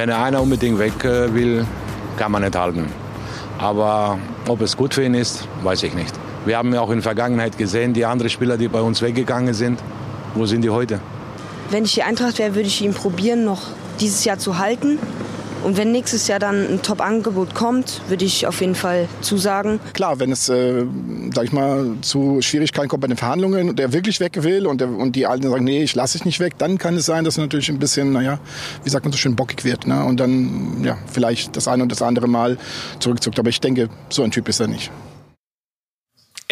Wenn einer unbedingt weg äh, will, kann man nicht halten. Aber ob es gut für ihn ist, weiß ich nicht. Wir haben ja auch in der Vergangenheit gesehen, die anderen Spieler, die bei uns weggegangen sind, wo sind die heute? Wenn ich die Eintracht wäre, würde ich ihn probieren, noch dieses Jahr zu halten. Und wenn nächstes Jahr dann ein Top-Angebot kommt, würde ich auf jeden Fall zusagen. Klar, wenn es, äh, sag ich mal, zu Schwierigkeiten kommt bei den Verhandlungen und der wirklich weg will und, der, und die Alten sagen, nee, ich lasse dich nicht weg, dann kann es sein, dass er natürlich ein bisschen, naja, wie sagt man so schön, bockig wird. Ne? Und dann, ja, vielleicht das eine und das andere Mal zurückzuckt. Aber ich denke, so ein Typ ist er nicht.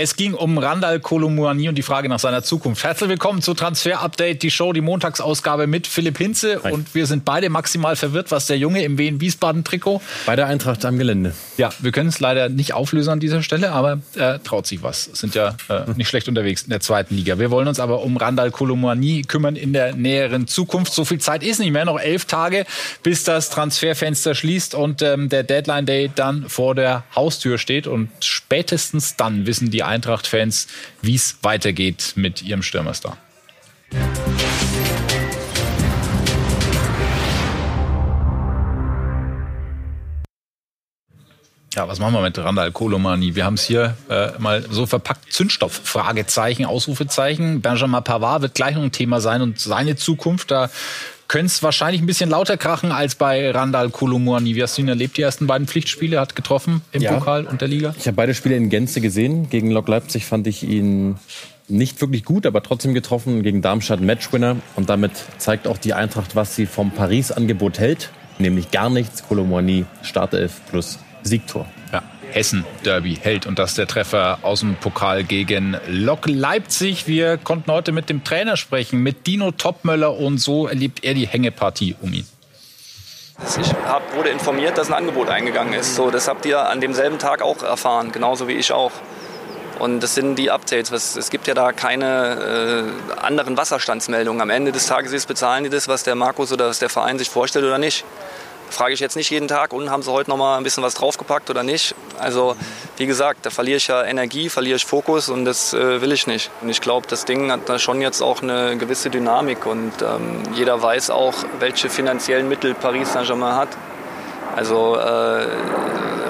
Es ging um Randall Kolomouani und die Frage nach seiner Zukunft. Herzlich willkommen zu Transfer Update, die Show, die Montagsausgabe mit Philipp Hinze. Hi. Und wir sind beide maximal verwirrt, was der Junge im Wien Wiesbaden Trikot. Bei der Eintracht am Gelände. Ja, wir können es leider nicht auflösen an dieser Stelle, aber er traut sich was. Sind ja äh, nicht schlecht unterwegs in der zweiten Liga. Wir wollen uns aber um Randall Kolomouani kümmern in der näheren Zukunft. So viel Zeit ist nicht mehr, noch elf Tage, bis das Transferfenster schließt und ähm, der Deadline Day dann vor der Haustür steht. Und spätestens dann wissen die Eintracht-Fans, wie es weitergeht mit ihrem Stürmerstar. Ja, was machen wir mit Randall Kolomani? Wir haben es hier äh, mal so verpackt. Zündstoff, Fragezeichen, Ausrufezeichen. Benjamin Pavard wird gleich noch ein Thema sein und seine Zukunft. Da könnte es wahrscheinlich ein bisschen lauter krachen als bei Randall Kolomani. Wie hast du ihn erlebt? Die ersten beiden Pflichtspiele hat getroffen im ja, Pokal und der Liga? Ich habe beide Spiele in Gänze gesehen. Gegen Lok Leipzig fand ich ihn nicht wirklich gut, aber trotzdem getroffen. Gegen Darmstadt Matchwinner. Und damit zeigt auch die Eintracht, was sie vom Paris-Angebot hält. Nämlich gar nichts. Kolomani Startelf plus Siegtor. Hessen-Derby hält und das der Treffer aus dem Pokal gegen Lok Leipzig. Wir konnten heute mit dem Trainer sprechen, mit Dino Topmöller und so erlebt er die Hängepartie um ihn. Ich hab, wurde informiert, dass ein Angebot eingegangen ist. So, das habt ihr an demselben Tag auch erfahren, genauso wie ich auch. Und das sind die Updates. Es gibt ja da keine äh, anderen Wasserstandsmeldungen. Am Ende des Tages bezahlen die das, was der Markus oder was der Verein sich vorstellt oder nicht frage ich jetzt nicht jeden Tag, und haben sie heute noch mal ein bisschen was draufgepackt oder nicht. Also wie gesagt, da verliere ich ja Energie, verliere ich Fokus und das äh, will ich nicht. Und ich glaube, das Ding hat da schon jetzt auch eine gewisse Dynamik und ähm, jeder weiß auch, welche finanziellen Mittel Paris Saint-Germain hat. Also äh,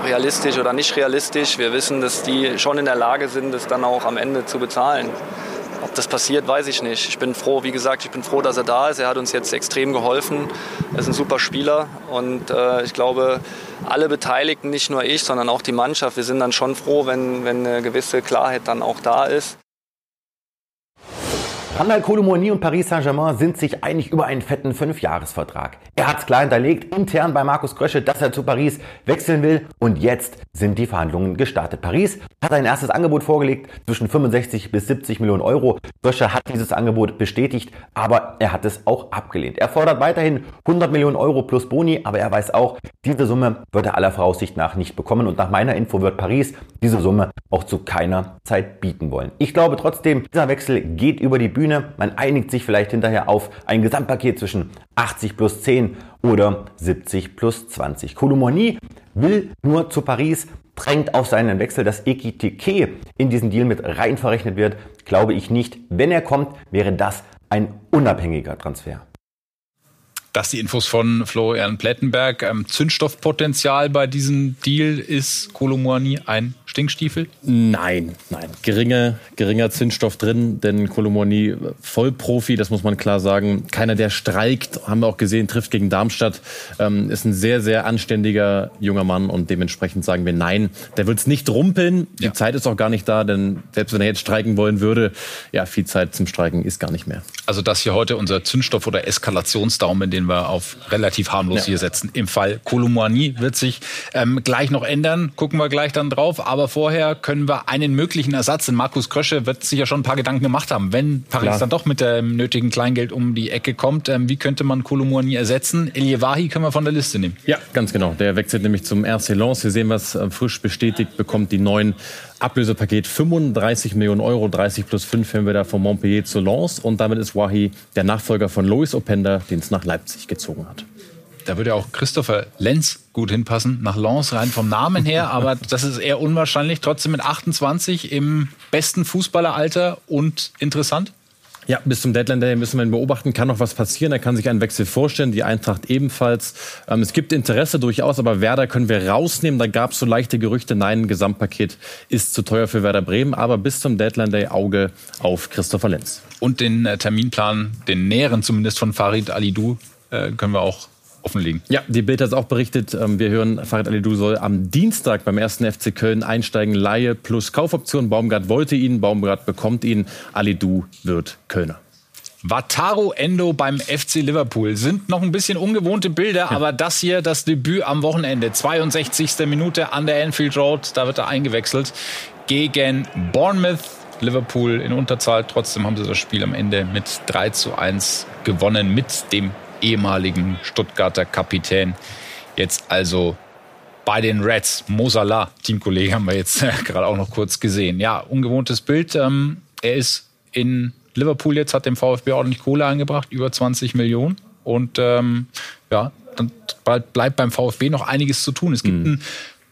realistisch oder nicht realistisch, wir wissen, dass die schon in der Lage sind, das dann auch am Ende zu bezahlen. Das passiert, weiß ich nicht. Ich bin froh, wie gesagt, ich bin froh, dass er da ist. Er hat uns jetzt extrem geholfen. Er ist ein super Spieler und äh, ich glaube, alle Beteiligten, nicht nur ich, sondern auch die Mannschaft, wir sind dann schon froh, wenn, wenn eine gewisse Klarheit dann auch da ist. Randall Colomoni und Paris Saint-Germain sind sich einig über einen fetten Fünfjahresvertrag. Er hat es klar hinterlegt, intern bei Markus Krösche, dass er zu Paris wechseln will. Und jetzt sind die Verhandlungen gestartet. Paris hat ein erstes Angebot vorgelegt zwischen 65 bis 70 Millionen Euro. Krösche hat dieses Angebot bestätigt, aber er hat es auch abgelehnt. Er fordert weiterhin 100 Millionen Euro plus Boni, aber er weiß auch, diese Summe wird er aller Voraussicht nach nicht bekommen. Und nach meiner Info wird Paris diese Summe auch zu keiner Zeit bieten wollen. Ich glaube trotzdem, dieser Wechsel geht über die Bühne. Man einigt sich vielleicht hinterher auf ein Gesamtpaket zwischen 80 plus 10 oder 70 plus 20. Kolomoni will nur zu Paris, drängt auf seinen Wechsel, dass Ekitike in diesen Deal mit rein verrechnet wird, glaube ich nicht. Wenn er kommt, wäre das ein unabhängiger Transfer. Das die Infos von Florian Plettenberg. Ähm, Zündstoffpotenzial bei diesem Deal ist Kolomoani ein Stinkstiefel? Nein, nein. Geringer, geringer Zündstoff drin, denn Kolomoni Vollprofi, das muss man klar sagen. Keiner, der streikt, haben wir auch gesehen, trifft gegen Darmstadt. Ähm, ist ein sehr, sehr anständiger junger Mann und dementsprechend sagen wir nein. Der wird es nicht rumpeln. Die ja. Zeit ist auch gar nicht da, denn selbst wenn er jetzt streiken wollen würde, ja, viel Zeit zum Streiken ist gar nicht mehr. Also das hier heute unser Zündstoff- oder Eskalationsdaumen, den wir auf relativ harmlos ja. hier setzen. Im Fall Kolomani wird sich ähm, gleich noch ändern. Gucken wir gleich dann drauf. Aber vorher können wir einen möglichen Ersatz, denn Markus Krösche wird sich ja schon ein paar Gedanken gemacht haben, wenn Paris Klar. dann doch mit dem nötigen Kleingeld um die Ecke kommt. Ähm, wie könnte man Kolomouani ersetzen? Eliewahi können wir von der Liste nehmen. Ja, ganz genau. Der wechselt nämlich zum RC Lens. Wir sehen was äh, frisch bestätigt, bekommt die neuen Ablösepaket 35 Millionen Euro, 30 plus 5 haben wir da von Montpellier zu Lens. Und damit ist Wahi der Nachfolger von Lois Openda, den es nach Leipzig gezogen hat. Da würde auch Christopher Lenz gut hinpassen, nach Lens rein vom Namen her, aber das ist eher unwahrscheinlich. Trotzdem mit 28 im besten Fußballeralter und interessant. Ja, bis zum Deadline Day müssen wir ihn beobachten. Kann noch was passieren. Er kann sich einen Wechsel vorstellen. Die Eintracht ebenfalls. Ähm, es gibt Interesse durchaus, aber Werder können wir rausnehmen. Da gab es so leichte Gerüchte. Nein, ein Gesamtpaket ist zu teuer für Werder Bremen. Aber bis zum Deadline Day Auge auf Christopher Lenz. Und den äh, Terminplan, den näheren zumindest von Farid Alidou, äh, können wir auch offenlegen. Ja, die Bild hat es auch berichtet. Ähm, wir hören, Farid Alidou soll am Dienstag beim ersten FC Köln einsteigen. Laie plus Kaufoption. Baumgart wollte ihn, Baumgart bekommt ihn. Alidou wird Kölner. Wataru Endo beim FC Liverpool sind noch ein bisschen ungewohnte Bilder, ja. aber das hier das Debüt am Wochenende, 62. Minute an der Anfield Road, da wird er eingewechselt gegen Bournemouth. Liverpool in Unterzahl, trotzdem haben sie das Spiel am Ende mit 3 zu 1 gewonnen mit dem ehemaligen Stuttgarter Kapitän. Jetzt also bei den Reds. Mosala, Teamkollege, haben wir jetzt gerade auch noch kurz gesehen. Ja, ungewohntes Bild. Ähm, er ist in Liverpool jetzt, hat dem VfB ordentlich Kohle eingebracht, über 20 Millionen. Und ähm, ja, dann bleibt beim VfB noch einiges zu tun. Es gibt mhm. ein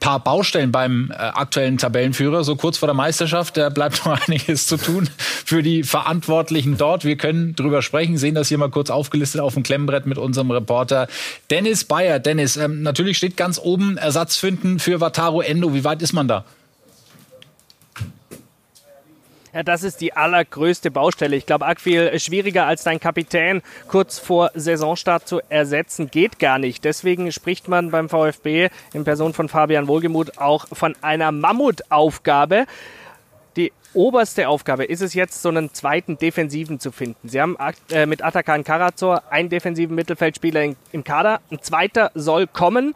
paar Baustellen beim äh, aktuellen Tabellenführer, so kurz vor der Meisterschaft. Da bleibt noch einiges zu tun für die Verantwortlichen dort. Wir können drüber sprechen, sehen das hier mal kurz aufgelistet auf dem Klemmbrett mit unserem Reporter Dennis Bayer. Dennis, ähm, natürlich steht ganz oben Ersatz finden für Wataru Endo. Wie weit ist man da? Ja, das ist die allergrößte Baustelle. Ich glaube, arg schwieriger als dein Kapitän kurz vor Saisonstart zu ersetzen, geht gar nicht. Deswegen spricht man beim VfB in Person von Fabian Wohlgemuth auch von einer Mammutaufgabe. Die oberste Aufgabe ist es jetzt, so einen zweiten Defensiven zu finden. Sie haben äh, mit Atakan Karazor einen defensiven Mittelfeldspieler im Kader. Ein zweiter soll kommen.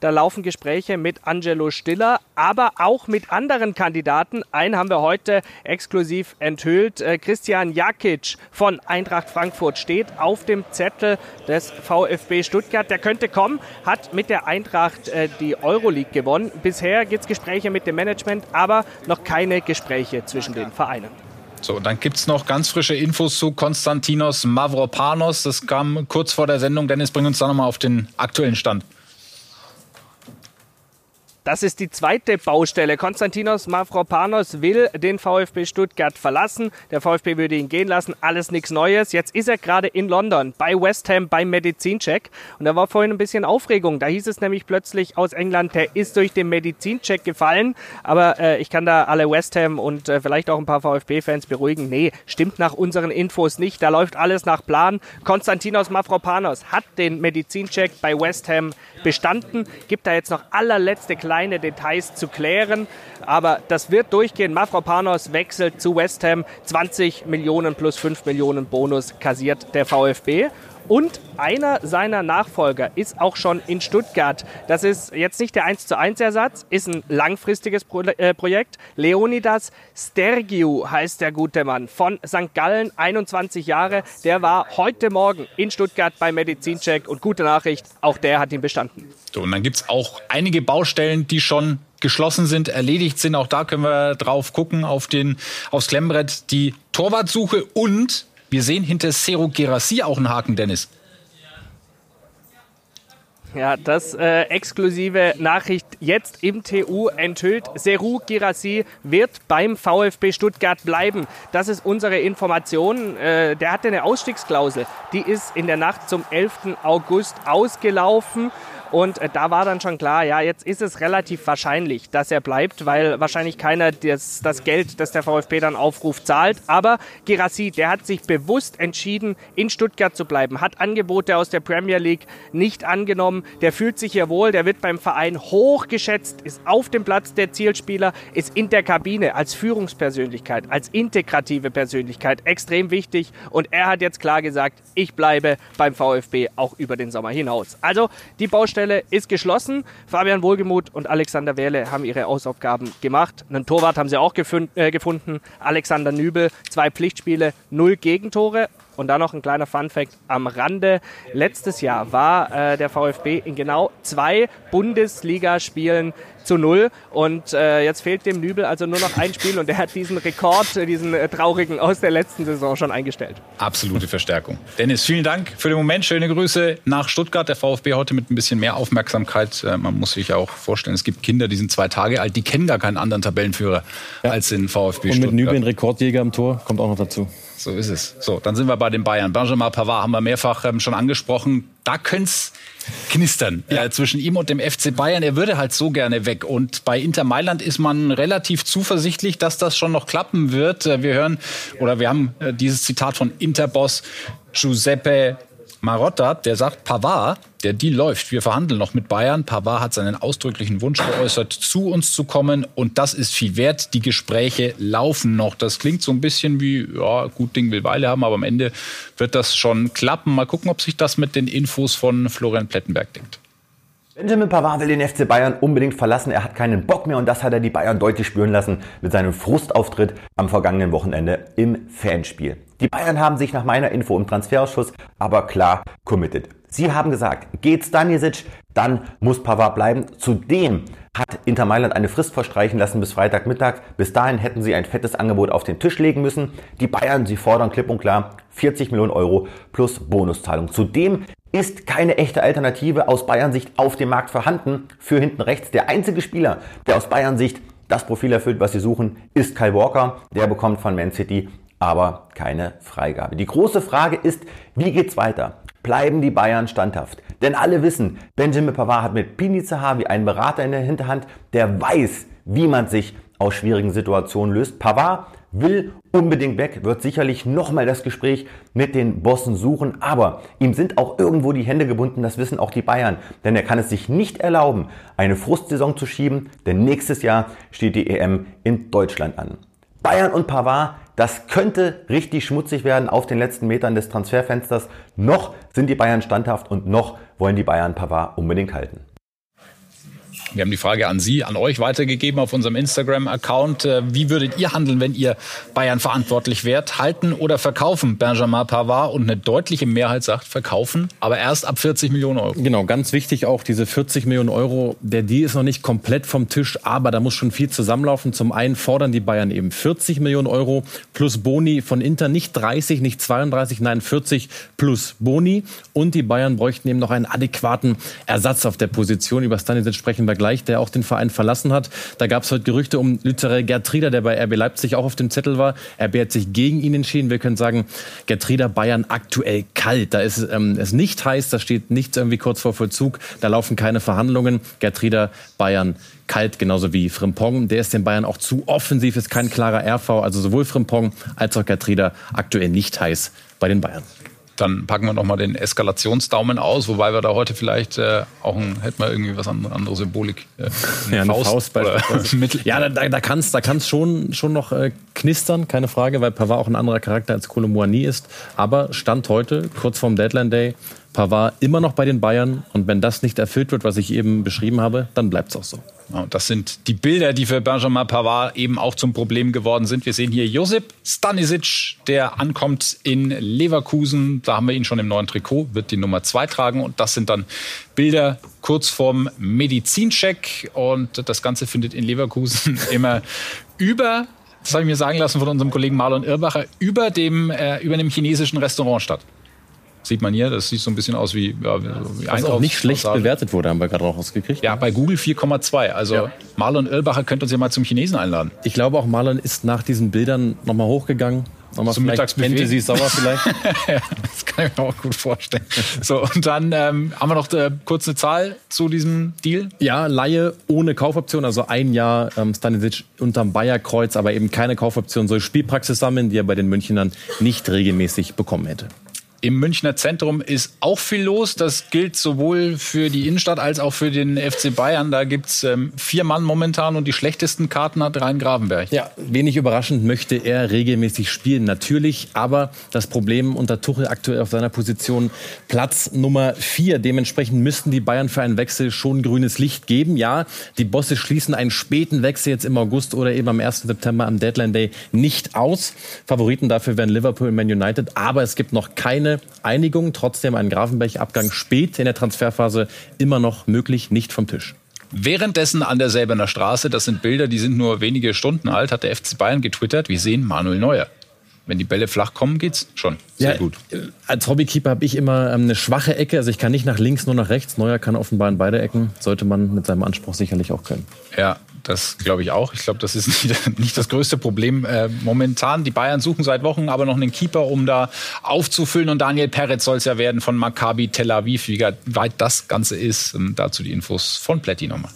Da laufen Gespräche mit Angelo Stiller, aber auch mit anderen Kandidaten. Einen haben wir heute exklusiv enthüllt. Äh, Christian Jakic von Eintracht Frankfurt steht auf dem Zettel des VfB Stuttgart. Der könnte kommen, hat mit der Eintracht äh, die Euroleague gewonnen. Bisher gibt es Gespräche mit dem Management, aber noch keine Gespräche zwischen den Vereinen. So, dann gibt es noch ganz frische Infos zu Konstantinos Mavropanos. Das kam kurz vor der Sendung. Dennis, bring uns da nochmal auf den aktuellen Stand. Das ist die zweite Baustelle. Konstantinos Mavropanos will den VfB Stuttgart verlassen. Der VfB würde ihn gehen lassen. Alles nichts Neues. Jetzt ist er gerade in London bei West Ham beim Medizincheck. Und da war vorhin ein bisschen Aufregung. Da hieß es nämlich plötzlich aus England, der ist durch den Medizincheck gefallen. Aber äh, ich kann da alle West Ham und äh, vielleicht auch ein paar VfB-Fans beruhigen. Nee, stimmt nach unseren Infos nicht. Da läuft alles nach Plan. Konstantinos Mavropanos hat den Medizincheck bei West Ham bestanden. Gibt da jetzt noch allerletzte kleine Details zu klären. Aber das wird durchgehen. Mafropanos wechselt zu West Ham. 20 Millionen plus 5 Millionen Bonus kassiert der VfB. Und einer seiner Nachfolger ist auch schon in Stuttgart. Das ist jetzt nicht der 1 zu 1 Ersatz, ist ein langfristiges Pro äh, Projekt. Leonidas Stergiou heißt der gute Mann von St. Gallen, 21 Jahre. Der war heute Morgen in Stuttgart beim Medizincheck und gute Nachricht, auch der hat ihn bestanden. So, und dann gibt es auch einige Baustellen, die schon geschlossen sind, erledigt sind. Auch da können wir drauf gucken auf den, aufs Klemmbrett. Die Torwartsuche und wir sehen hinter Sero Gerassi auch einen Haken, Dennis. Ja, das äh, exklusive Nachricht jetzt im TU enthüllt. Seru Girassi wird beim VfB Stuttgart bleiben. Das ist unsere Information. Äh, der hatte eine Ausstiegsklausel. Die ist in der Nacht zum 11. August ausgelaufen. Und äh, da war dann schon klar, ja, jetzt ist es relativ wahrscheinlich, dass er bleibt, weil wahrscheinlich keiner das, das Geld, das der VfB dann aufruft, zahlt. Aber Girassi, der hat sich bewusst entschieden, in Stuttgart zu bleiben, hat Angebote aus der Premier League nicht angenommen. Der fühlt sich hier wohl, der wird beim Verein hochgeschätzt, ist auf dem Platz der Zielspieler, ist in der Kabine als Führungspersönlichkeit, als integrative Persönlichkeit extrem wichtig. Und er hat jetzt klar gesagt, ich bleibe beim VfB auch über den Sommer hinaus. Also die Baustelle Stelle ist geschlossen. Fabian Wohlgemuth und Alexander Wehle haben ihre Hausaufgaben gemacht. Einen Torwart haben sie auch gefund, äh, gefunden. Alexander Nübel, zwei Pflichtspiele, null Gegentore. Und dann noch ein kleiner Funfact am Rande. Letztes Jahr war äh, der VfB in genau zwei Bundesligaspielen zu null. Und äh, jetzt fehlt dem Nübel also nur noch ein Spiel und er hat diesen Rekord, diesen äh, traurigen aus der letzten Saison schon eingestellt. Absolute Verstärkung. Dennis, vielen Dank für den Moment. Schöne Grüße nach Stuttgart. Der VfB heute mit ein bisschen mehr Aufmerksamkeit. Äh, man muss sich ja auch vorstellen, es gibt Kinder, die sind zwei Tage alt, die kennen gar keinen anderen Tabellenführer ja. als den VfB und Stuttgart. Und mit Nübel ein Rekordjäger am Tor kommt auch noch dazu. So ist es. So, dann sind wir bei den Bayern. Benjamin Pavard haben wir mehrfach ähm, schon angesprochen. Da könnte es knistern ja. äh, zwischen ihm und dem FC Bayern. Er würde halt so gerne weg. Und bei Inter Mailand ist man relativ zuversichtlich, dass das schon noch klappen wird. Äh, wir hören oder wir haben äh, dieses Zitat von Interboss Giuseppe Marotta, der sagt, Pavard, der Deal läuft. Wir verhandeln noch mit Bayern. Pavard hat seinen ausdrücklichen Wunsch geäußert, zu uns zu kommen. Und das ist viel wert. Die Gespräche laufen noch. Das klingt so ein bisschen wie, ja, gut Ding will Weile haben, aber am Ende wird das schon klappen. Mal gucken, ob sich das mit den Infos von Florian Plettenberg denkt. Benjamin Pavard will den FC Bayern unbedingt verlassen. Er hat keinen Bock mehr und das hat er die Bayern deutlich spüren lassen mit seinem Frustauftritt am vergangenen Wochenende im Fanspiel. Die Bayern haben sich nach meiner Info im Transferausschuss aber klar committed. Sie haben gesagt, geht Stanisic, dann muss Pavard bleiben. Zudem hat Inter Mailand eine Frist verstreichen lassen bis Freitagmittag. Bis dahin hätten sie ein fettes Angebot auf den Tisch legen müssen. Die Bayern, sie fordern klipp und klar 40 Millionen Euro plus Bonuszahlung. Zudem ist keine echte Alternative aus Bayern Sicht auf dem Markt vorhanden für hinten rechts. Der einzige Spieler, der aus Bayern Sicht das Profil erfüllt, was sie suchen, ist Kyle Walker. Der bekommt von Man City aber keine Freigabe. Die große Frage ist, wie geht's weiter? Bleiben die Bayern standhaft? Denn alle wissen, Benjamin Pavard hat mit Pini Zahavi einen Berater in der Hinterhand, der weiß, wie man sich aus schwierigen Situationen löst. Pavard will unbedingt weg, wird sicherlich nochmal das Gespräch mit den Bossen suchen, aber ihm sind auch irgendwo die Hände gebunden, das wissen auch die Bayern, denn er kann es sich nicht erlauben, eine Frustsaison zu schieben, denn nächstes Jahr steht die EM in Deutschland an. Bayern und Pavard, das könnte richtig schmutzig werden auf den letzten Metern des Transferfensters. Noch sind die Bayern standhaft und noch wollen die Bayern Pavard unbedingt halten. Wir haben die Frage an Sie, an euch weitergegeben auf unserem Instagram-Account. Äh, wie würdet ihr handeln, wenn ihr Bayern verantwortlich wärt? Halten oder verkaufen? Benjamin Pavard und eine deutliche Mehrheit sagt verkaufen, aber erst ab 40 Millionen Euro. Genau, ganz wichtig auch diese 40 Millionen Euro. Der Deal ist noch nicht komplett vom Tisch, aber da muss schon viel zusammenlaufen. Zum einen fordern die Bayern eben 40 Millionen Euro plus Boni von Inter, nicht 30, nicht 32, nein 40 plus Boni. Und die Bayern bräuchten eben noch einen adäquaten Ersatz auf der Position. Über Stanisic sprechen wir gleich, der auch den Verein verlassen hat. Da gab es heute Gerüchte um Lützere Gertruder, der bei RB Leipzig auch auf dem Zettel war. RB hat sich gegen ihn entschieden. Wir können sagen, Gertruder Bayern aktuell kalt. Da ist ähm, es nicht heiß, da steht nichts irgendwie kurz vor Vollzug. Da laufen keine Verhandlungen. Gertruder Bayern kalt, genauso wie Frimpong. Der ist den Bayern auch zu offensiv, ist kein klarer RV. Also sowohl Frimpong als auch Gertruder aktuell nicht heiß bei den Bayern dann packen wir nochmal den Eskalationsdaumen aus, wobei wir da heute vielleicht äh, auch ein, hätten wir irgendwie was andere, andere Symbolik. Äh, eine ja, Faust, eine Faust Mittel. Ja, da, da kann es da kann's schon, schon noch äh, knistern, keine Frage, weil Pavard auch ein anderer Charakter als Kolomoani ist. Aber Stand heute, kurz vorm Deadline Day, Pavard immer noch bei den Bayern. Und wenn das nicht erfüllt wird, was ich eben beschrieben habe, dann bleibt es auch so. Das sind die Bilder, die für Benjamin Pavard eben auch zum Problem geworden sind. Wir sehen hier Josip Stanisic, der ankommt in Leverkusen. Da haben wir ihn schon im neuen Trikot, wird die Nummer zwei tragen. Und das sind dann Bilder kurz vorm Medizincheck. Und das Ganze findet in Leverkusen immer über das habe ich mir sagen lassen von unserem Kollegen Marlon Irbacher, über dem, äh, über einem chinesischen Restaurant statt. Sieht man hier, das sieht so ein bisschen aus wie, ja, wie Was auch nicht schlecht bewertet wurde, haben wir gerade rausgekriegt. Ja, bei Google 4,2. Also ja. Marlon Oelbacher könnte uns ja mal zum Chinesen einladen. Ich glaube auch Marlon ist nach diesen Bildern nochmal hochgegangen. Nochmal zum Mittagsbuffet. Fantasy sauer vielleicht. ja, das kann ich mir auch gut vorstellen. So, und dann ähm, haben wir noch äh, kurz eine Zahl zu diesem Deal. Ja, Laie ohne Kaufoption, also ein Jahr ähm, Stanisic unterm Bayerkreuz, aber eben keine Kaufoption, soll Spielpraxis sammeln, die er bei den Münchnern nicht regelmäßig bekommen hätte. Im Münchner Zentrum ist auch viel los. Das gilt sowohl für die Innenstadt als auch für den FC Bayern. Da gibt's ähm, vier Mann momentan und die schlechtesten Karten hat Rhein Gravenberg. Ja, wenig überraschend möchte er regelmäßig spielen, natürlich. Aber das Problem unter Tuchel aktuell auf seiner Position Platz Nummer vier. Dementsprechend müssten die Bayern für einen Wechsel schon grünes Licht geben. Ja, die Bosse schließen einen späten Wechsel jetzt im August oder eben am 1. September am Deadline Day nicht aus. Favoriten dafür wären Liverpool und Man United. Aber es gibt noch keine eine Einigung, trotzdem ein Grafenberg-Abgang spät in der Transferphase immer noch möglich, nicht vom Tisch. Währenddessen an der Selbener Straße, das sind Bilder, die sind nur wenige Stunden alt, hat der FC Bayern getwittert, wir sehen Manuel Neuer. Wenn die Bälle flach kommen, geht's schon. Sehr ja, gut. Äh, als Hobbykeeper habe ich immer ähm, eine schwache Ecke. Also ich kann nicht nach links, nur nach rechts. Neuer kann offenbar in beide Ecken. Sollte man mit seinem Anspruch sicherlich auch können. Ja, Das glaube ich auch. Ich glaube, das ist nicht, nicht, das größte Problem äh, momentan. Die Bayern suchen seit Wochen aber noch einen Keeper, um da aufzufüllen. Und Daniel Peretz soll es ja werden von Maccabi Tel Aviv. Wie weit das Ganze ist, ähm, dazu die Infos von Plätti nochmal.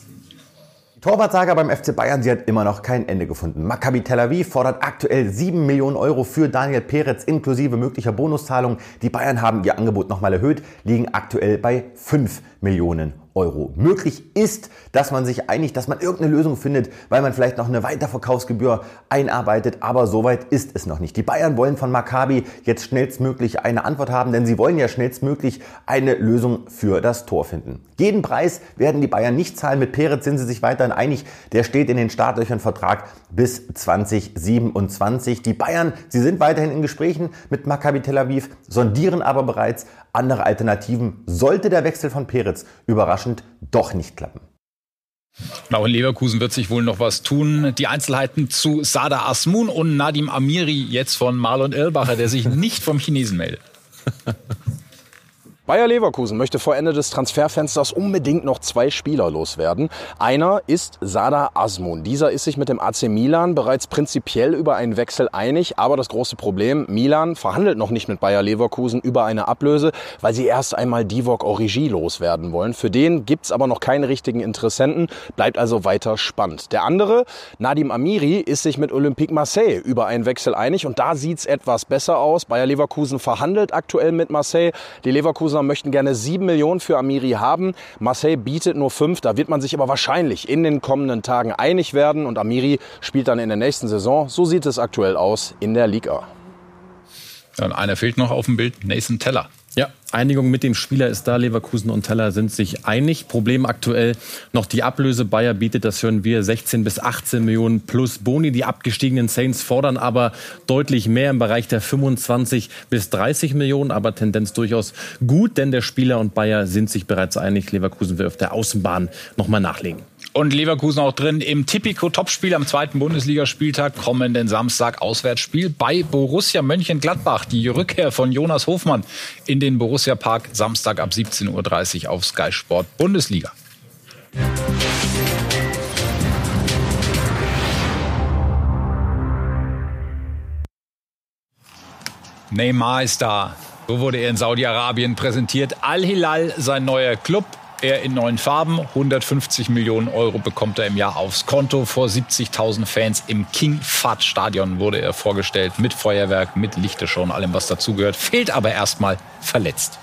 Torwartsager beim FC Bayern, sie hat immer noch kein Ende gefunden. Maccabi Tel Aviv fordert aktuell 7 Millionen Euro für Daniel Peretz inklusive möglicher Bonuszahlungen. Die Bayern haben ihr Angebot nochmal erhöht, liegen aktuell bei 5 Millionen Euro. Euro. Möglich ist, dass man sich einigt, dass man irgendeine Lösung findet, weil man vielleicht noch eine Weiterverkaufsgebühr einarbeitet, aber soweit ist es noch nicht. Die Bayern wollen von Maccabi jetzt schnellstmöglich eine Antwort haben, denn sie wollen ja schnellstmöglich eine Lösung für das Tor finden. Jeden Preis werden die Bayern nicht zahlen. Mit Peretz sind sie sich weiterhin einig. Der steht in den Startlöchern Vertrag bis 2027. Die Bayern, sie sind weiterhin in Gesprächen mit Maccabi Tel Aviv, sondieren aber bereits andere Alternativen, sollte der Wechsel von Peretz überraschend doch nicht klappen. Auch in Leverkusen wird sich wohl noch was tun. Die Einzelheiten zu Sada Asmun und Nadim Amiri jetzt von Marlon Irlbacher, der sich nicht vom Chinesen meldet. Bayer Leverkusen möchte vor Ende des Transferfensters unbedingt noch zwei Spieler loswerden. Einer ist Sada Asmun. Dieser ist sich mit dem AC Milan bereits prinzipiell über einen Wechsel einig. Aber das große Problem, Milan verhandelt noch nicht mit Bayer Leverkusen über eine Ablöse, weil sie erst einmal Divok Origi loswerden wollen. Für den gibt's aber noch keine richtigen Interessenten, bleibt also weiter spannend. Der andere, Nadim Amiri, ist sich mit Olympique Marseille über einen Wechsel einig und da sieht's etwas besser aus. Bayer Leverkusen verhandelt aktuell mit Marseille. Die Leverkusen Leverkusener möchten gerne sieben Millionen für Amiri haben. Marseille bietet nur fünf. Da wird man sich aber wahrscheinlich in den kommenden Tagen einig werden. Und Amiri spielt dann in der nächsten Saison. So sieht es aktuell aus in der Liga. Und einer fehlt noch auf dem Bild, Nathan Teller. Ja, Einigung mit dem Spieler ist da. Leverkusen und Teller sind sich einig. Problem aktuell noch die Ablöse. Bayer bietet, das hören wir, 16 bis 18 Millionen plus Boni. Die abgestiegenen Saints fordern aber deutlich mehr im Bereich der 25 bis 30 Millionen. Aber Tendenz durchaus gut, denn der Spieler und Bayer sind sich bereits einig. Leverkusen will auf der Außenbahn nochmal nachlegen. Und Leverkusen auch drin im Tipico-Topspiel am zweiten Bundesligaspieltag kommenden Samstag Auswärtsspiel bei Borussia Mönchengladbach. Die Rückkehr von Jonas Hofmann in den Borussia Park Samstag ab 17.30 Uhr auf Sky Sport Bundesliga. Neymar ist da. So wurde er in Saudi-Arabien präsentiert. Al-Hilal, sein neuer Club. Er in neuen Farben. 150 Millionen Euro bekommt er im Jahr aufs Konto. Vor 70.000 Fans im King Fahd Stadion wurde er vorgestellt. Mit Feuerwerk, mit Lichtershow und allem, was dazugehört. Fehlt aber erstmal verletzt.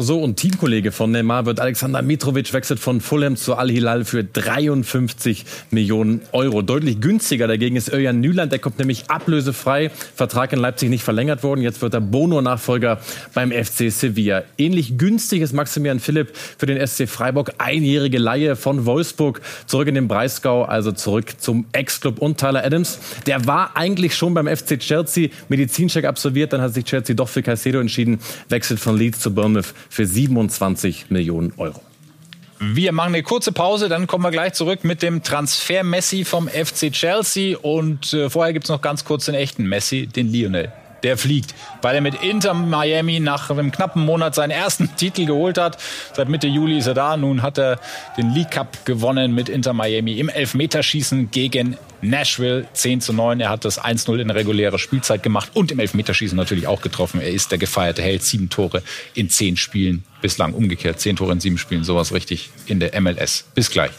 So, und Teamkollege von Neymar wird Alexander Mitrovic wechselt von Fulham zu Al-Hilal für 53 Millionen Euro. Deutlich günstiger dagegen ist Örjan Nyland. Der kommt nämlich ablösefrei. Vertrag in Leipzig nicht verlängert worden. Jetzt wird er Bono-Nachfolger beim FC Sevilla. Ähnlich günstig ist Maximilian Philipp für den SC Freiburg. Einjährige Laie von Wolfsburg zurück in den Breisgau, also zurück zum Ex-Club und Tyler Adams. Der war eigentlich schon beim FC Chelsea Medizincheck absolviert. Dann hat sich Chelsea doch für Caicedo entschieden. Wechselt von Leeds zu Bournemouth für 27 Millionen Euro. Wir machen eine kurze Pause, dann kommen wir gleich zurück mit dem Transfer Messi vom FC Chelsea. Und äh, vorher gibt es noch ganz kurz den echten Messi, den Lionel der fliegt, weil er mit Inter Miami nach einem knappen Monat seinen ersten Titel geholt hat. Seit Mitte Juli ist er da. Nun hat er den League Cup gewonnen mit Inter Miami im Elfmeterschießen gegen Nashville 10 zu 9. Er hat das 1-0 in regulärer Spielzeit gemacht und im Elfmeterschießen natürlich auch getroffen. Er ist der gefeierte Held. Sieben Tore in zehn Spielen bislang umgekehrt. Zehn Tore in sieben Spielen, sowas richtig in der MLS. Bis gleich.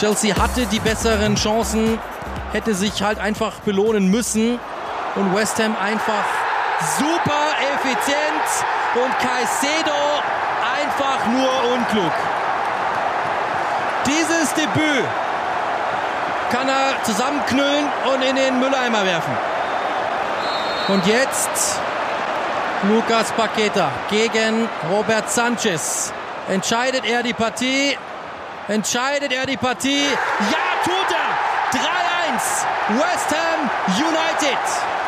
Chelsea hatte die besseren Chancen, hätte sich halt einfach belohnen müssen. Und West Ham einfach super effizient und Caicedo einfach nur unklug. Dieses Debüt kann er zusammenknüllen und in den Mülleimer werfen. Und jetzt Lucas Paqueta gegen Robert Sanchez. Entscheidet er die Partie? Entscheidet er die Partie? Ja, tut er! 3-1 West Ham United.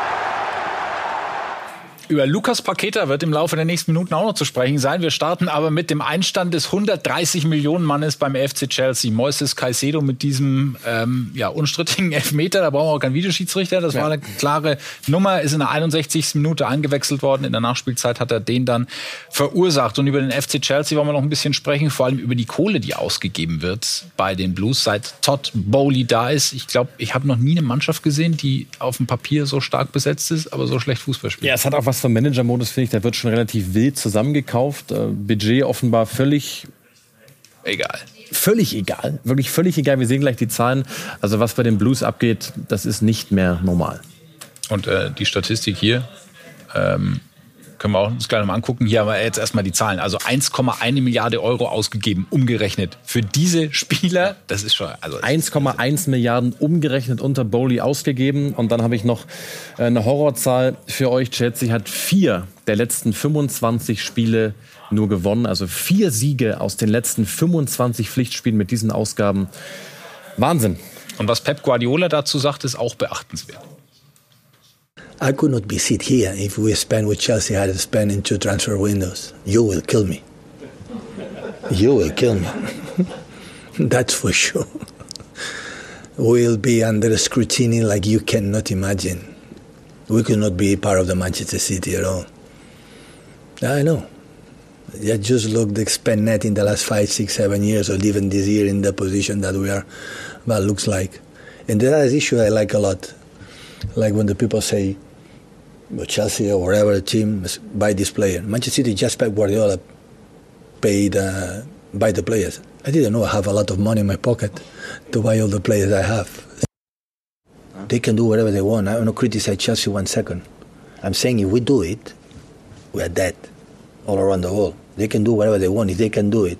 Über Lukas Paketa wird im Laufe der nächsten Minuten auch noch zu sprechen sein. Wir starten aber mit dem Einstand des 130 Millionen Mannes beim FC Chelsea. Moises Caicedo mit diesem ähm, ja, unstrittigen Elfmeter. Da brauchen wir auch keinen Videoschiedsrichter. Das ja. war eine klare Nummer. Ist in der 61. Minute eingewechselt worden. In der Nachspielzeit hat er den dann verursacht. Und über den FC Chelsea wollen wir noch ein bisschen sprechen. Vor allem über die Kohle, die ausgegeben wird bei den Blues, seit Todd Bowley da ist. Ich glaube, ich habe noch nie eine Mannschaft gesehen, die auf dem Papier so stark besetzt ist, aber so schlecht Fußball spielt. Ja, es hat auch was vom Manager-Modus, finde ich. Der wird schon relativ wild zusammengekauft. Äh, Budget offenbar völlig egal. Völlig egal. Wirklich völlig egal. Wir sehen gleich die Zahlen. Also was bei den Blues abgeht, das ist nicht mehr normal. Und äh, die Statistik hier. Ähm können wir auch uns gleich nochmal angucken. Hier haben wir jetzt erstmal die Zahlen. Also 1,1 Milliarde Euro ausgegeben, umgerechnet. Für diese Spieler, das ist schon. Also 1,1 Milliarden umgerechnet unter Bowley ausgegeben. Und dann habe ich noch äh, eine Horrorzahl für euch. Chelsea hat vier der letzten 25 Spiele nur gewonnen. Also vier Siege aus den letzten 25 Pflichtspielen mit diesen Ausgaben. Wahnsinn. Und was Pep Guardiola dazu sagt, ist auch beachtenswert. I could not be sit here if we spend what Chelsea had to spend in two transfer windows. You will kill me. You will kill me. That's for sure. We'll be under scrutiny like you cannot imagine. We could not be part of the Manchester City at all. I know. Yeah, just look the spend net in the last five, six, seven years, or even this year in the position that we are. Well, looks like. And that is issue I like a lot like when the people say Chelsea or whatever team buy this player. Manchester City just Pep Guardiola paid uh, buy the players. I didn't know I have a lot of money in my pocket to buy all the players I have. They can do whatever they want. I don't criticize Chelsea one second. I'm saying if we do it, we are dead all around the world. They can do whatever they want. If they can do it,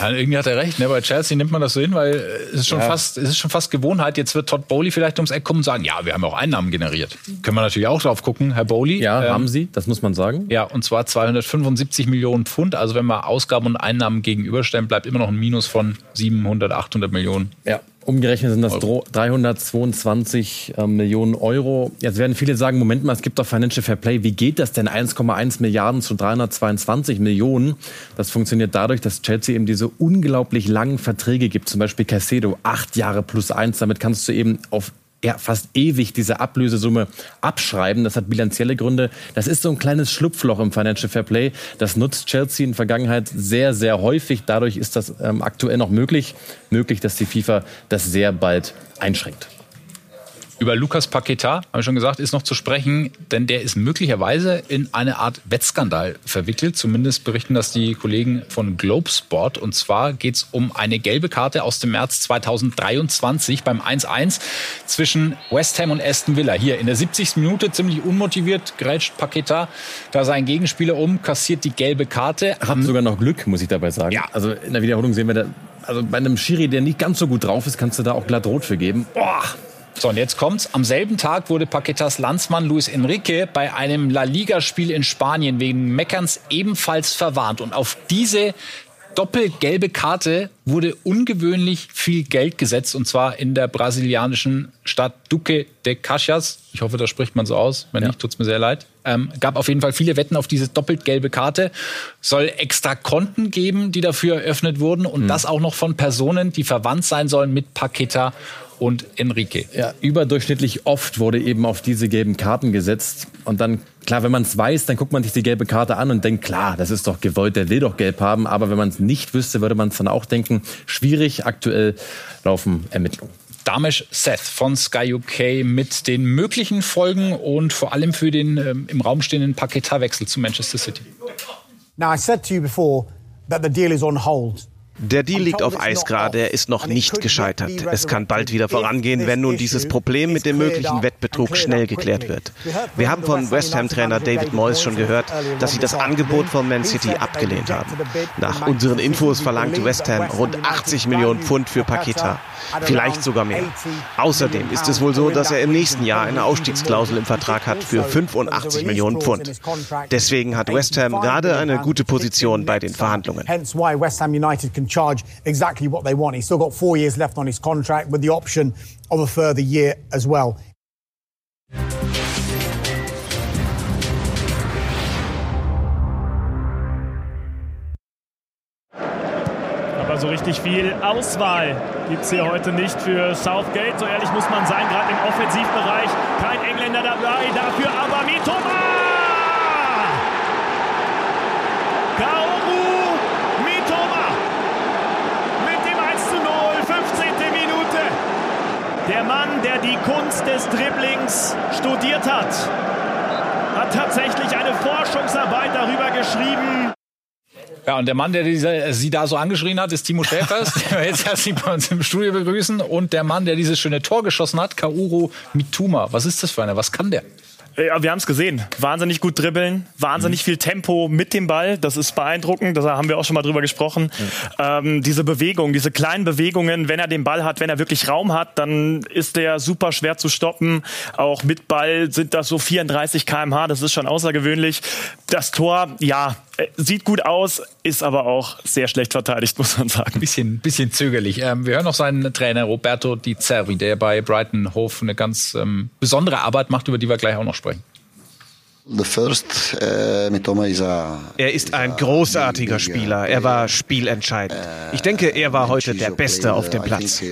Ja, irgendwie hat er recht. Ne? Bei Chelsea nimmt man das so hin, weil es ist schon, ja. fast, es ist schon fast Gewohnheit. Jetzt wird Todd Bowley vielleicht ums Eck kommen und sagen, ja, wir haben auch Einnahmen generiert. Können wir natürlich auch drauf gucken, Herr Bowley. Ja, ähm, haben Sie, das muss man sagen. Ja, und zwar 275 Millionen Pfund. Also wenn wir Ausgaben und Einnahmen gegenüberstellen, bleibt immer noch ein Minus von 700, 800 Millionen. Ja, Umgerechnet sind das Euro. 322 äh, Millionen Euro. Jetzt werden viele sagen, Moment mal, es gibt doch Financial Fair Play. Wie geht das denn 1,1 Milliarden zu 322 Millionen? Das funktioniert dadurch, dass Chelsea eben diese unglaublich langen Verträge gibt. Zum Beispiel Casedo, acht Jahre plus eins. Damit kannst du eben auf ja, fast ewig diese Ablösesumme abschreiben. Das hat bilanzielle Gründe. Das ist so ein kleines Schlupfloch im Financial Fair Play. Das nutzt Chelsea in der Vergangenheit sehr, sehr häufig. Dadurch ist das ähm, aktuell noch möglich. Möglich, dass die FIFA das sehr bald einschränkt. Über Lukas Paqueta, habe ich schon gesagt, ist noch zu sprechen, denn der ist möglicherweise in eine Art Wettskandal verwickelt. Zumindest berichten das die Kollegen von Globesport. Und zwar geht es um eine gelbe Karte aus dem März 2023 beim 1-1 zwischen West Ham und Aston Villa. Hier in der 70. Minute ziemlich unmotiviert grätscht Paqueta da seinen Gegenspieler um, kassiert die gelbe Karte. Hat sogar noch Glück, muss ich dabei sagen. Ja. Also in der Wiederholung sehen wir da, also bei einem Schiri, der nicht ganz so gut drauf ist, kannst du da auch glatt rot für geben. Boah, so, und jetzt kommt's. Am selben Tag wurde Paquetas Landsmann Luis Enrique bei einem La Liga-Spiel in Spanien wegen Meckerns ebenfalls verwarnt. Und auf diese doppelgelbe Karte wurde ungewöhnlich viel Geld gesetzt, und zwar in der brasilianischen Stadt Duque de Caxias. Ich hoffe, das spricht man so aus. Wenn ja. nicht, tut's mir sehr leid. Ähm, gab auf jeden Fall viele Wetten auf diese doppelt gelbe Karte. Soll extra Konten geben, die dafür eröffnet wurden. Und mhm. das auch noch von Personen, die verwandt sein sollen mit Paqueta und Enrique. Ja, überdurchschnittlich oft wurde eben auf diese gelben Karten gesetzt. Und dann, klar, wenn man es weiß, dann guckt man sich die gelbe Karte an und denkt, klar, das ist doch gewollt, der will doch gelb haben. Aber wenn man es nicht wüsste, würde man es dann auch denken, schwierig. Aktuell laufen Ermittlungen. Damesh Seth von Sky UK mit den möglichen Folgen und vor allem für den ähm, im Raum stehenden Paketa-Wechsel zu Manchester City. Now I said to you before that the deal is on hold. Der Deal liegt auf Eis gerade, er ist noch nicht gescheitert. Es kann bald wieder vorangehen, wenn nun dieses Problem mit dem möglichen Wettbetrug schnell geklärt wird. Wir haben von West Ham-Trainer David Moyes schon gehört, dass sie das Angebot von Man City abgelehnt haben. Nach unseren Infos verlangt West Ham rund 80 Millionen Pfund für Paketa. Vielleicht sogar mehr. Außerdem ist es wohl so, dass er im nächsten Jahr eine Ausstiegsklausel im Vertrag hat für 85 Millionen Pfund. Deswegen hat West Ham gerade eine gute Position bei den Verhandlungen charge exactly what they want. He's still got four years left on his contract with the option of a further year as well. Aber so richtig viel Auswahl gibt es hier heute nicht für Southgate. So ehrlich muss man sein, gerade im Offensivbereich kein Engländer dabei. Dafür aber Aubameyang. Die Kunst des Dribblings studiert hat, hat tatsächlich eine Forschungsarbeit darüber geschrieben, ja, und der Mann, der diese, sie da so angeschrien hat, ist Timo Schäfers, den wir jetzt herzlich bei uns im Studio begrüßen. Und der Mann, der dieses schöne Tor geschossen hat, Kauro Mituma. Was ist das für einer? Was kann der? Ja, wir haben es gesehen. Wahnsinnig gut dribbeln, wahnsinnig mhm. viel Tempo mit dem Ball. Das ist beeindruckend. Da haben wir auch schon mal drüber gesprochen. Mhm. Ähm, diese Bewegung, diese kleinen Bewegungen, wenn er den Ball hat, wenn er wirklich Raum hat, dann ist der super schwer zu stoppen. Auch mit Ball sind das so 34 km/h. Das ist schon außergewöhnlich. Das Tor, ja, äh, sieht gut aus, ist aber auch sehr schlecht verteidigt, muss man sagen. Bisschen, bisschen zögerlich. Ähm, wir hören noch seinen Trainer Roberto Di Cervi, der bei Brighton Hove eine ganz ähm, besondere Arbeit macht, über die wir gleich auch noch sprechen. First, uh, er ist ein großartiger Spieler. Er war spielentscheidend. Ich denke, er war heute der Beste auf dem Platz.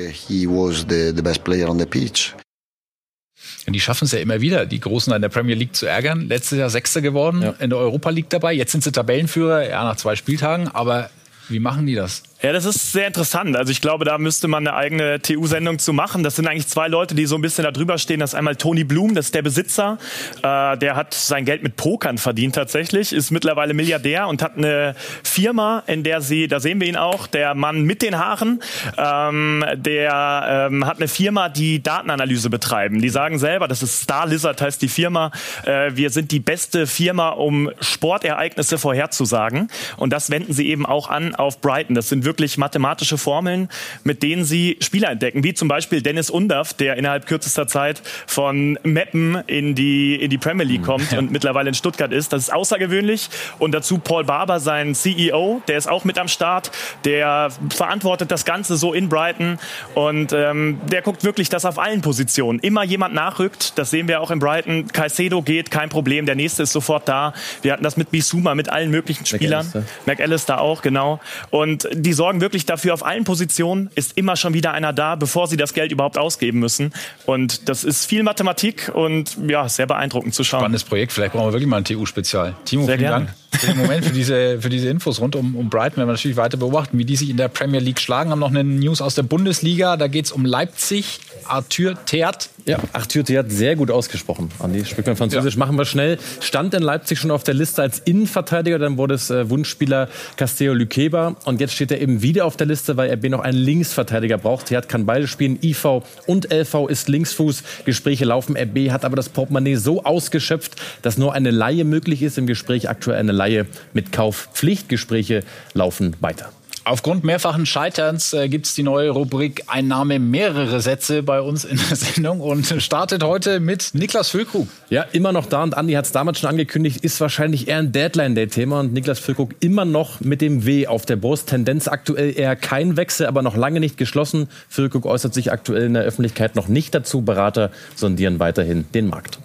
Die schaffen es ja immer wieder, die Großen in der Premier League zu ärgern. Letztes Jahr Sechster geworden, ja. in der Europa League dabei. Jetzt sind sie Tabellenführer, ja, nach zwei Spieltagen. Aber wie machen die das? Ja, das ist sehr interessant. Also ich glaube, da müsste man eine eigene TU-Sendung zu machen. Das sind eigentlich zwei Leute, die so ein bisschen da drüber stehen. Das ist einmal Tony Blum, das ist der Besitzer. Äh, der hat sein Geld mit Pokern verdient tatsächlich, ist mittlerweile Milliardär und hat eine Firma, in der sie, da sehen wir ihn auch, der Mann mit den Haaren, ähm, der ähm, hat eine Firma, die Datenanalyse betreiben. Die sagen selber, das ist Star Lizard heißt die Firma, äh, wir sind die beste Firma, um Sportereignisse vorherzusagen. Und das wenden sie eben auch an auf Brighton. Das sind wirklich mathematische Formeln, mit denen sie Spieler entdecken, wie zum Beispiel Dennis Undaff, der innerhalb kürzester Zeit von Meppen in die, in die Premier League kommt ja. und mittlerweile in Stuttgart ist. Das ist außergewöhnlich. Und dazu Paul Barber, sein CEO, der ist auch mit am Start, der verantwortet das Ganze so in Brighton und ähm, der guckt wirklich, dass auf allen Positionen immer jemand nachrückt. Das sehen wir auch in Brighton. Caicedo geht, kein Problem, der nächste ist sofort da. Wir hatten das mit Bisuma, mit allen möglichen Spielern. McAllister, McAllister auch, genau. Und die sorgen wirklich dafür, auf allen Positionen ist immer schon wieder einer da, bevor sie das Geld überhaupt ausgeben müssen. Und das ist viel Mathematik und ja, sehr beeindruckend zu schauen. Spannendes Projekt. Vielleicht brauchen wir wirklich mal ein TU-Spezial. Timo, sehr vielen gerne. Dank den Moment, für diese, für diese Infos rund um, um Brighton werden wir natürlich weiter beobachten, wie die sich in der Premier League schlagen. Haben noch eine News aus der Bundesliga. Da geht es um Leipzig. Arthur Theat. Ja, Arthur Theat, sehr gut ausgesprochen. Andi, spricht man Französisch. Ja. Machen wir schnell. Stand in Leipzig schon auf der Liste als Innenverteidiger. Dann wurde es äh, Wunschspieler Castello Luqueba. Und jetzt steht er eben wieder auf der Liste, weil RB noch einen Linksverteidiger braucht. Theat kann beide spielen. IV und LV ist Linksfuß. Gespräche laufen. RB hat aber das Portemonnaie so ausgeschöpft, dass nur eine Laie möglich ist. Im Gespräch aktuell eine Laie mit Kaufpflichtgespräche laufen weiter. Aufgrund mehrfachen Scheiterns äh, gibt es die neue Rubrik Einnahme mehrere Sätze bei uns in der Sendung und startet heute mit Niklas Füllkrug. Ja, immer noch da und Andi hat es damals schon angekündigt, ist wahrscheinlich eher ein Deadline-Day-Thema und Niklas Füllkrug immer noch mit dem W auf der Brust. Tendenz aktuell eher kein Wechsel, aber noch lange nicht geschlossen. Füllkrug äußert sich aktuell in der Öffentlichkeit noch nicht dazu. Berater sondieren weiterhin den Markt.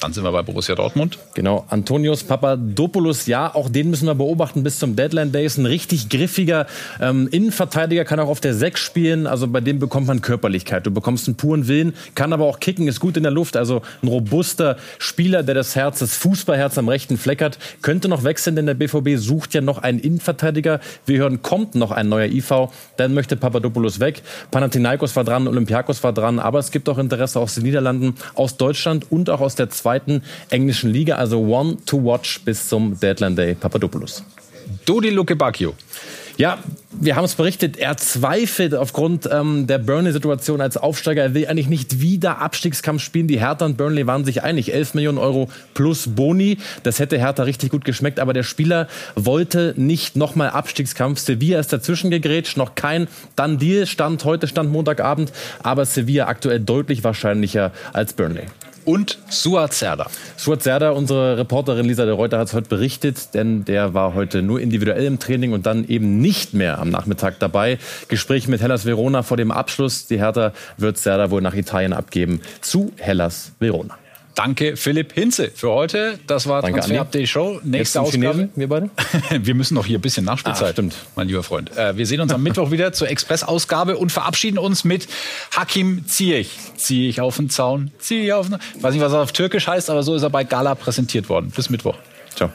Dann sind wir bei Borussia Dortmund. Genau, Antonios Papadopoulos, ja, auch den müssen wir beobachten bis zum Deadline Day. Ist ein richtig griffiger ähm, Innenverteidiger, kann auch auf der 6 spielen. Also bei dem bekommt man Körperlichkeit. Du bekommst einen puren Willen, kann aber auch kicken, ist gut in der Luft. Also ein robuster Spieler, der das Herz, das Fußballherz am rechten Fleck hat. Könnte noch wechseln, denn der BVB sucht ja noch einen Innenverteidiger. Wir hören, kommt noch ein neuer IV. Dann möchte Papadopoulos weg. Panathinaikos war dran, Olympiakos war dran. Aber es gibt auch Interesse aus den Niederlanden, aus Deutschland und auch aus der zweiten zweiten englischen Liga. Also one to watch bis zum Deadline Day. Papadopoulos. Dodi Lukebakio. Ja, wir haben es berichtet, er zweifelt aufgrund ähm, der Burnley-Situation als Aufsteiger. Er will eigentlich nicht wieder Abstiegskampf spielen. Die Hertha und Burnley waren sich einig. 11 Millionen Euro plus Boni. Das hätte Hertha richtig gut geschmeckt. Aber der Spieler wollte nicht nochmal Abstiegskampf. Sevilla ist dazwischen gegrätscht. Noch kein Done-Deal. Stand heute, stand Montagabend. Aber Sevilla aktuell deutlich wahrscheinlicher als Burnley und Suat Serda. Suat Serda, unsere Reporterin Lisa de Reuter hat es heute berichtet, denn der war heute nur individuell im Training und dann eben nicht mehr am Nachmittag dabei. Gespräch mit Hellas Verona vor dem Abschluss. Die Hertha wird Serda wohl nach Italien abgeben zu Hellas Verona. Danke, Philipp Hinze, für heute. Das war Danke, Transfer Andi. Update Show. Nächste Ausgabe. Chinesen, wir beide? Wir müssen noch hier ein bisschen Nachspielzeit. Ah, stimmt. Mein lieber Freund. Äh, wir sehen uns am Mittwoch wieder zur Express-Ausgabe und verabschieden uns mit Hakim Ziyech. Ziyech auf den Zaun, Ziyech auf den... Ich weiß nicht, was er auf Türkisch heißt, aber so ist er bei Gala präsentiert worden. Bis Mittwoch. Ciao.